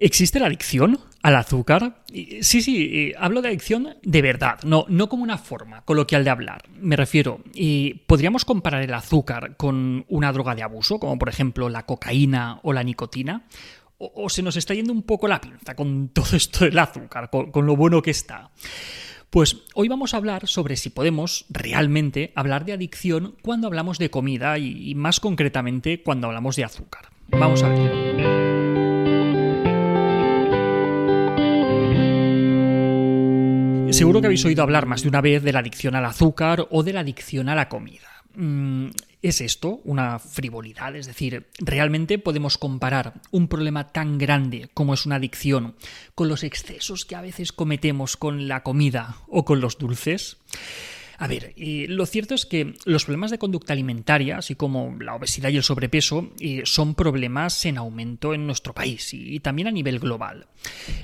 ¿Existe la adicción al azúcar? Sí, sí, eh, hablo de adicción de verdad, no, no como una forma coloquial de hablar. Me refiero, ¿podríamos comparar el azúcar con una droga de abuso, como por ejemplo la cocaína o la nicotina? ¿O, se nos está yendo un poco la pinza con todo esto del azúcar, con lo bueno que está? Pues hoy vamos a hablar sobre si podemos realmente hablar de adicción cuando hablamos de comida y más concretamente cuando hablamos de azúcar. Vamos a ver. Seguro que habéis oído hablar más de una vez de la adicción al azúcar o de la adicción a la comida. Mm, ¿Es esto una frivolidad? Es decir, ¿realmente podemos comparar un problema tan grande como es una adicción con los excesos que a veces cometemos con la comida o con los dulces? A ver, lo cierto es que los problemas de conducta alimentaria, así como la obesidad y el sobrepeso, eh, son problemas en aumento en nuestro país y, también a nivel global.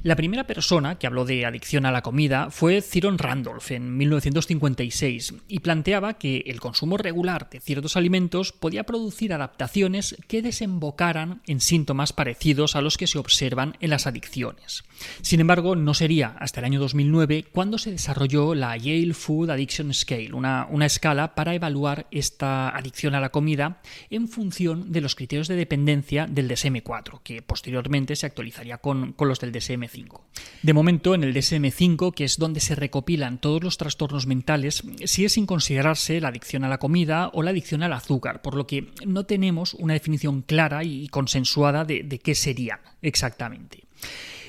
La primera persona que habló de adicción a la comida fue Ciron Randolph en 1956 y planteaba que el consumo regular de ciertos alimentos podía producir adaptaciones que desembocaran en síntomas parecidos a los que se observan en las adicciones. Sin embargo, no sería hasta el año 2009 cuando se desarrolló la Yale Food Addiction Scale, una, escala para evaluar esta adicción a la comida en función de los criterios de dependencia del DSM-4, que posteriormente se actualizaría con, los del DSM-5. De momento, en el DSM-5, que es donde se recopilan todos los trastornos mentales, sigue sin considerarse la adicción a la comida o la adicción al azúcar, por lo que no tenemos una definición clara y consensuada de, de qué sería exactamente.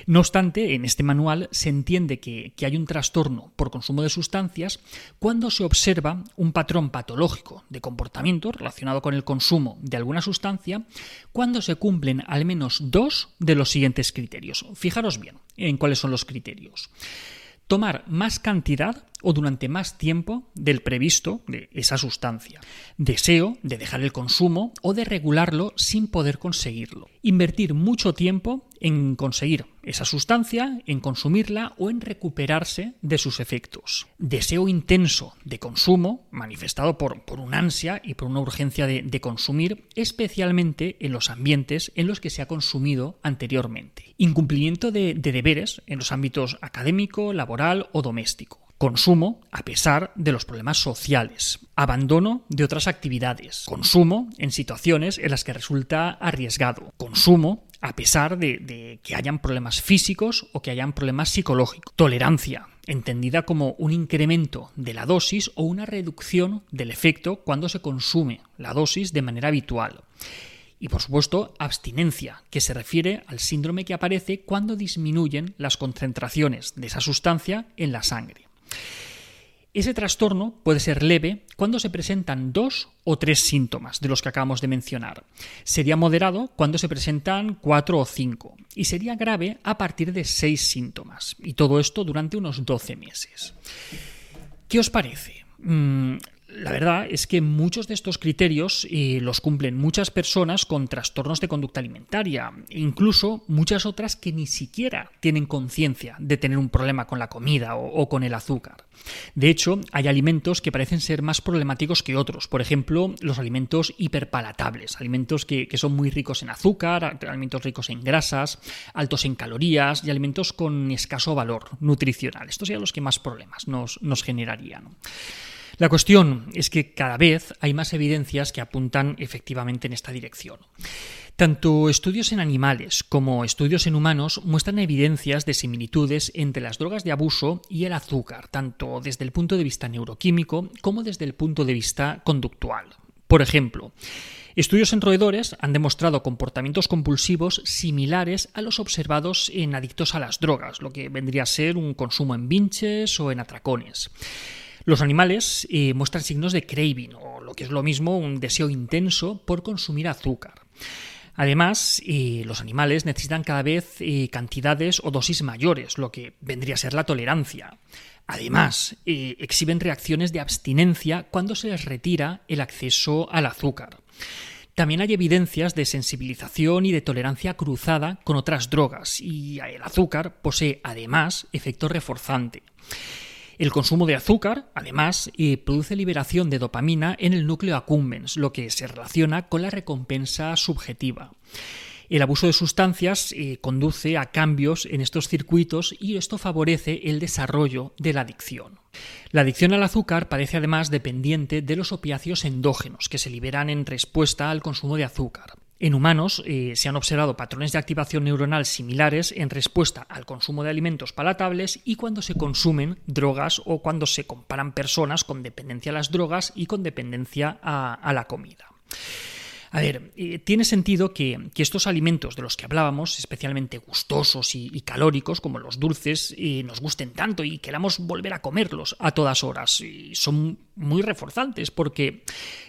No obstante, en este manual se entiende que, hay un trastorno por consumo de sustancias cuando se observa un patrón patológico de comportamiento relacionado con el consumo de alguna sustancia cuando se cumplen al menos dos de los siguientes criterios. Fijaros bien en cuáles son los criterios tomar más cantidad o durante más tiempo del previsto de esa sustancia. Deseo de dejar el consumo o de regularlo sin poder conseguirlo. Invertir mucho tiempo en conseguir esa sustancia, en consumirla o en recuperarse de sus efectos. Deseo intenso de consumo, manifestado por, por una ansia y por una urgencia de, consumir, especialmente en los ambientes en los que se ha consumido anteriormente. Incumplimiento de deberes en los ámbitos académico, laboral o doméstico Consumo a pesar de los problemas sociales. Abandono de otras actividades. Consumo en situaciones en las que resulta arriesgado. Consumo a pesar de, que hayan problemas físicos o que hayan problemas psicológicos. Tolerancia, entendida como un incremento de la dosis o una reducción del efecto cuando se consume la dosis de manera habitual. Y por supuesto, abstinencia, que se refiere al síndrome que aparece cuando disminuyen las concentraciones de esa sustancia en la sangre. Ese trastorno puede ser leve cuando se presentan dos o tres síntomas de los que acabamos de mencionar. Sería moderado cuando se presentan cuatro o cinco. Y sería grave a partir de seis síntomas. Y todo esto durante unos 12 meses. ¿Qué os parece? La verdad es que muchos de estos criterios eh, los cumplen muchas personas con trastornos de conducta alimentaria, incluso muchas otras que ni siquiera tienen conciencia de tener un problema con la comida o, con el azúcar. De hecho, hay alimentos que parecen ser más problemáticos que otros, por ejemplo, los alimentos hiperpalatables, alimentos que, son muy ricos en azúcar, alimentos ricos en grasas, altos en calorías y alimentos con escaso valor nutricional. Estos serían los que más problemas nos generarían. La cuestión es que cada vez hay más evidencias que apuntan efectivamente en esta dirección. Tanto estudios en animales como estudios en humanos muestran evidencias de similitudes entre las drogas de abuso y el azúcar, tanto desde el punto de vista neuroquímico como desde el punto de vista conductual. Por ejemplo, Estudios en roedores han demostrado comportamientos compulsivos similares a los observados en adictos a las drogas, lo que vendría a ser un consumo en vinches o en atracones. Los animales eh, muestran signos de craving, o lo que es lo mismo, un deseo intenso por consumir azúcar. Además, eh, los animales necesitan cada vez eh, cantidades o dosis mayores, lo que vendría a ser la tolerancia. Además, exhiben reacciones de abstinencia cuando se les retira el acceso al azúcar. También hay evidencias de sensibilización y de tolerancia cruzada con otras drogas, y el azúcar posee además efecto reforzante. El consumo de azúcar, además, eh, produce liberación de dopamina en el núcleo accumbens, lo que se relaciona con la recompensa subjetiva. El abuso de sustancias eh, conduce a cambios en estos circuitos y esto favorece el desarrollo de la adicción. La adicción al azúcar parece además dependiente de los opiáceos endógenos que se liberan en respuesta al consumo de azúcar. En humanos eh, se han observado patrones de activación neuronal similares en respuesta al consumo de alimentos palatables y cuando se consumen drogas o cuando se comparan personas con dependencia a las drogas y con dependencia a la comida. A ver, eh, tiene sentido que, estos alimentos de los que hablábamos, especialmente gustosos y, calóricos, como los dulces, eh, nos gusten tanto y queramos volver a comerlos a todas horas. Y son muy reforzantes porque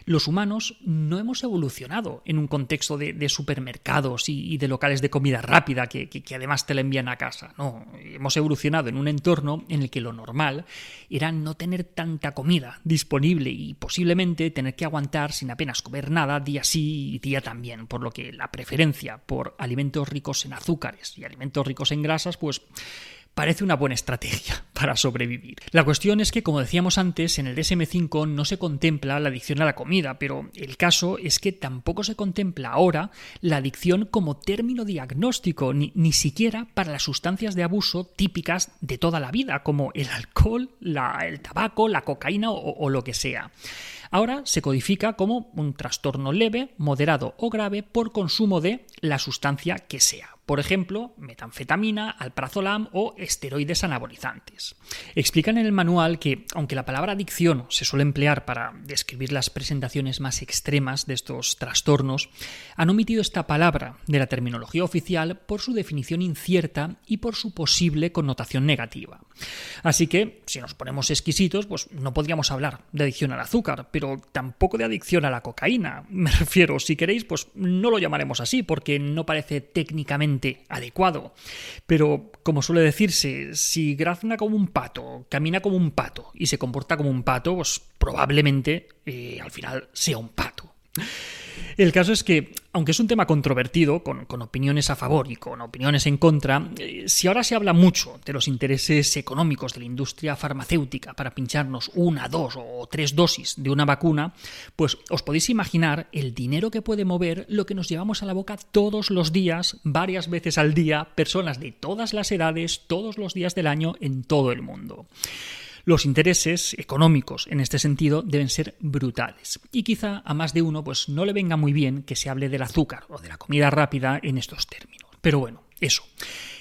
los humanos no hemos evolucionado en un contexto de, supermercados y, de locales de comida rápida que, además te la envían a casa. No, hemos evolucionado en un entorno en el que lo normal era no tener tanta comida disponible y posiblemente tener que aguantar sin apenas comer nada día sí y día también, por lo que la preferencia por alimentos ricos en azúcares y alimentos ricos en grasas pues parece una buena estrategia para sobrevivir. La cuestión es que, como decíamos antes, en el DSM5 no se contempla la adicción a la comida, pero el caso es que tampoco se contempla ahora la adicción como término diagnóstico, ni, siquiera para las sustancias de abuso típicas de toda la vida, como el alcohol, el tabaco, la cocaína o lo que sea. Ahora se codifica como un trastorno leve, moderado o grave por consumo de la sustancia que sea por ejemplo, metanfetamina, alprazolam o esteroides anabolizantes. Explican en el manual que, aunque la palabra adicción se suele emplear para describir las presentaciones más extremas de estos trastornos, han omitido esta palabra de la terminología oficial por su definición incierta y por su posible connotación negativa. Así que, si nos ponemos exquisitos, pues no podríamos hablar de adicción al azúcar, pero tampoco de adicción a la cocaína. Me refiero, si queréis, pues no lo llamaremos así, porque no parece técnicamente adecuado. Pero, como suele decirse, si grazna como un pato, camina como un pato y se comporta como un pato, pues probablemente eh, al final sea un pato. El caso es que, aunque es un tema controvertido, con, opiniones a favor y con opiniones en contra, eh, si ahora se habla mucho de los intereses económicos de la industria farmacéutica para pincharnos una, dos o tres dosis de una vacuna, pues os podéis imaginar el dinero que puede mover lo que nos llevamos a la boca todos los días, varias veces al día, personas de todas las edades, todos los días del año en todo el mundo. Los intereses económicos en este sentido deben ser brutales. Y quizá a más de uno pues no le venga muy bien que se hable del azúcar o de la comida rápida en estos términos. Pero bueno, eso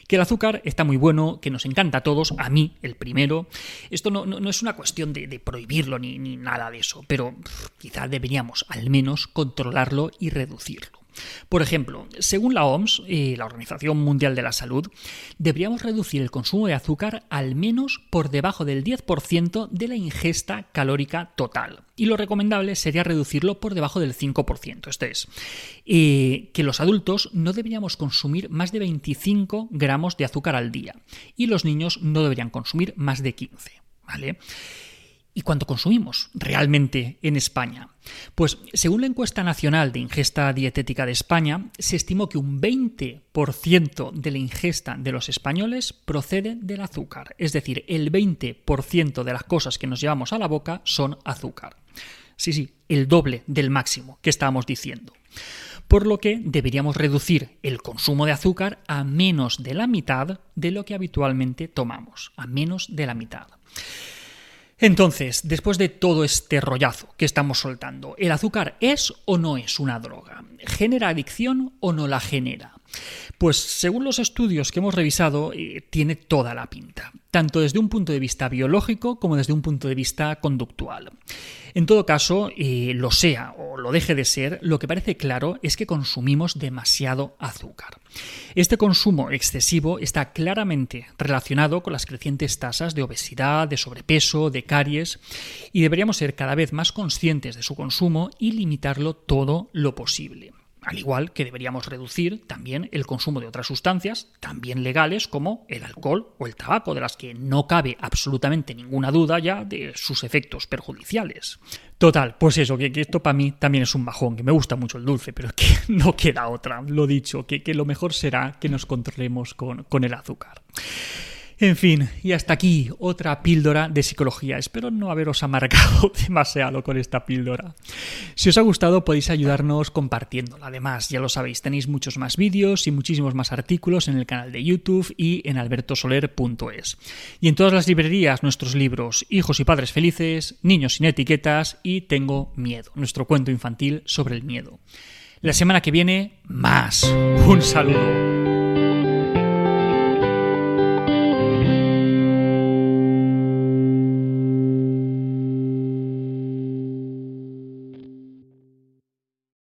que el azúcar está muy bueno, que nos encanta a todos, a mí el primero. Esto no, es una cuestión de, prohibirlo ni, ni, nada de eso, pero quizá deberíamos al menos controlarlo y reducirlo. Por ejemplo, según la OMS, y la Organización Mundial de la Salud, deberíamos reducir el consumo de azúcar al menos por debajo del 10% de la ingesta calórica total. Y lo recomendable sería reducirlo por debajo del 5%. Esto es, eh, que los adultos no deberíamos consumir más de 25 gramos de azúcar al día y los niños no deberían consumir más de 15. ¿Vale? ¿Y cuánto consumimos realmente en España? Pues según la encuesta nacional de ingesta dietética de España, se estimó que un 20% de la ingesta de los españoles procede del azúcar. Es decir, el 20% de las cosas que nos llevamos a la boca son azúcar. Sí, sí, el doble del máximo que estábamos diciendo. Por lo que deberíamos reducir el consumo de azúcar a menos de la mitad de lo que habitualmente tomamos, a menos de la mitad. Entonces, después de todo este rollazo que estamos soltando, ¿el azúcar es o no es una droga? ¿Genera adicción o no la genera? Pues según los estudios que hemos revisado, eh, tiene toda la pinta, tanto desde un punto de vista biológico como desde un punto de vista conductual. En todo caso, eh, lo sea o lo deje de ser, lo que parece claro es que consumimos demasiado azúcar. Este consumo excesivo está claramente relacionado con las crecientes tasas de obesidad, de sobrepeso, de caries, y deberíamos ser cada vez más conscientes de su consumo y limitarlo todo lo posible al igual que deberíamos reducir también el consumo de otras sustancias, también legales, como el alcohol o el tabaco, de las que no cabe absolutamente ninguna duda ya de sus efectos perjudiciales. Total, pues eso, que, esto para mí también es un bajón, que me gusta mucho el dulce, pero que no queda otra, lo dicho, que, lo mejor será que nos controlemos con, con el azúcar. En fin, y hasta aquí otra píldora de psicología. Espero no haberos amargado demasiado con esta píldora. Si os ha gustado podéis ayudarnos compartiéndola. Además, ya lo sabéis, tenéis muchos más vídeos y muchísimos más artículos en el canal de YouTube y en albertosoler.es. Y en todas las librerías nuestros libros Hijos y Padres Felices, Niños sin Etiquetas y Tengo Miedo, nuestro cuento infantil sobre el miedo. La semana que viene, más. Un saludo.